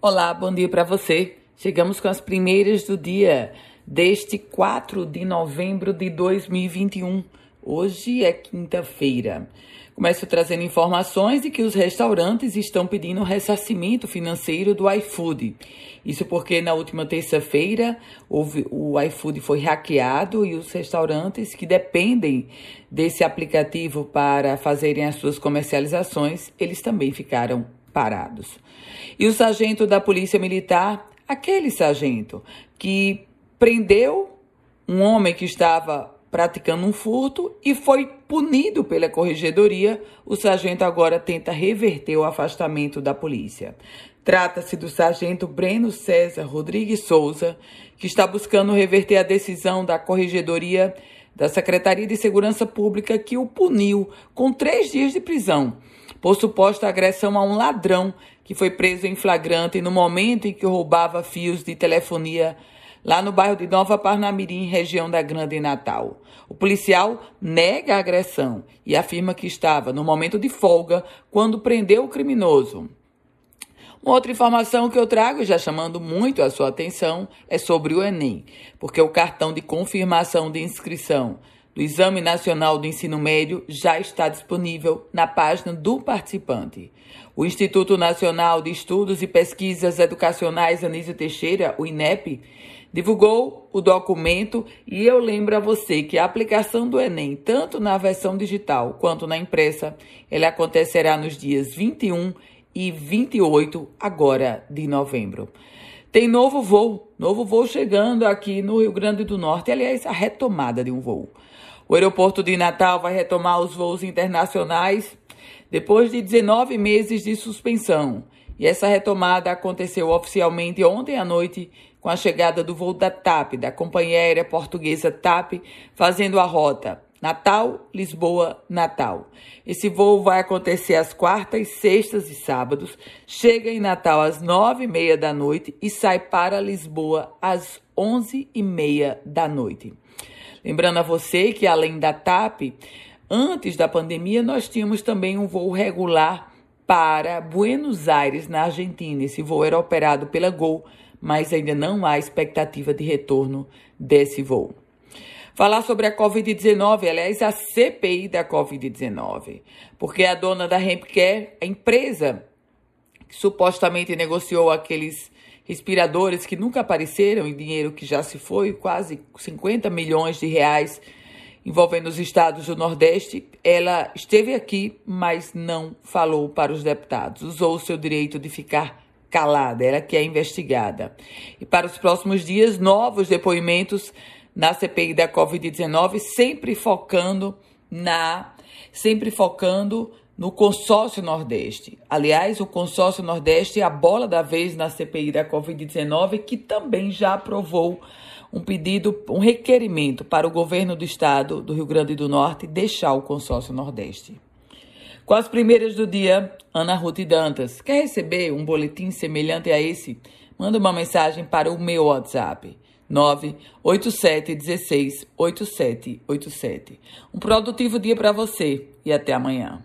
Olá, bom dia para você. Chegamos com as primeiras do dia deste 4 de novembro de 2021. Hoje é quinta-feira. Começo trazendo informações de que os restaurantes estão pedindo ressarcimento financeiro do iFood. Isso porque na última terça-feira o iFood foi hackeado e os restaurantes que dependem desse aplicativo para fazerem as suas comercializações, eles também ficaram parados. E o sargento da Polícia Militar, aquele sargento que prendeu um homem que estava praticando um furto e foi punido pela corregedoria, o sargento agora tenta reverter o afastamento da polícia. Trata-se do sargento Breno César Rodrigues Souza, que está buscando reverter a decisão da corregedoria da Secretaria de Segurança Pública que o puniu com três dias de prisão por suposta agressão a um ladrão que foi preso em flagrante no momento em que roubava fios de telefonia lá no bairro de Nova Parnamirim, região da Grande Natal. O policial nega a agressão e afirma que estava no momento de folga quando prendeu o criminoso. Uma outra informação que eu trago, já chamando muito a sua atenção, é sobre o Enem, porque o cartão de confirmação de inscrição do Exame Nacional do Ensino Médio já está disponível na página do participante. O Instituto Nacional de Estudos e Pesquisas Educacionais Anísio Teixeira, o INEP, divulgou o documento e eu lembro a você que a aplicação do Enem, tanto na versão digital quanto na impressa, ela acontecerá nos dias 21 e 28 agora de novembro. Tem novo voo, novo voo chegando aqui no Rio Grande do Norte, aliás, a retomada de um voo. O aeroporto de Natal vai retomar os voos internacionais depois de 19 meses de suspensão. E essa retomada aconteceu oficialmente ontem à noite com a chegada do voo da TAP, da companhia aérea portuguesa TAP, fazendo a rota Natal, Lisboa, Natal. Esse voo vai acontecer às quartas, sextas e sábados, chega em Natal às nove e meia da noite e sai para Lisboa às onze e meia da noite. Lembrando a você que além da TAP, antes da pandemia nós tínhamos também um voo regular para Buenos Aires, na Argentina. Esse voo era operado pela Gol, mas ainda não há expectativa de retorno desse voo. Falar sobre a Covid-19, aliás, a CPI da Covid-19, porque a dona da Hempcare, a empresa que supostamente negociou aqueles respiradores que nunca apareceram e dinheiro que já se foi, quase 50 milhões de reais envolvendo os estados do Nordeste, ela esteve aqui, mas não falou para os deputados. Usou o seu direito de ficar calada, ela que é investigada. E para os próximos dias, novos depoimentos na CPI da Covid-19, sempre focando na sempre focando no consórcio Nordeste. Aliás, o consórcio Nordeste é a bola da vez na CPI da Covid-19, que também já aprovou um pedido, um requerimento para o governo do estado do Rio Grande do Norte deixar o consórcio Nordeste. Com as primeiras do dia, Ana Ruth Dantas. Quer receber um boletim semelhante a esse? Manda uma mensagem para o meu WhatsApp. 987 16 8787. Um produtivo dia para você e até amanhã.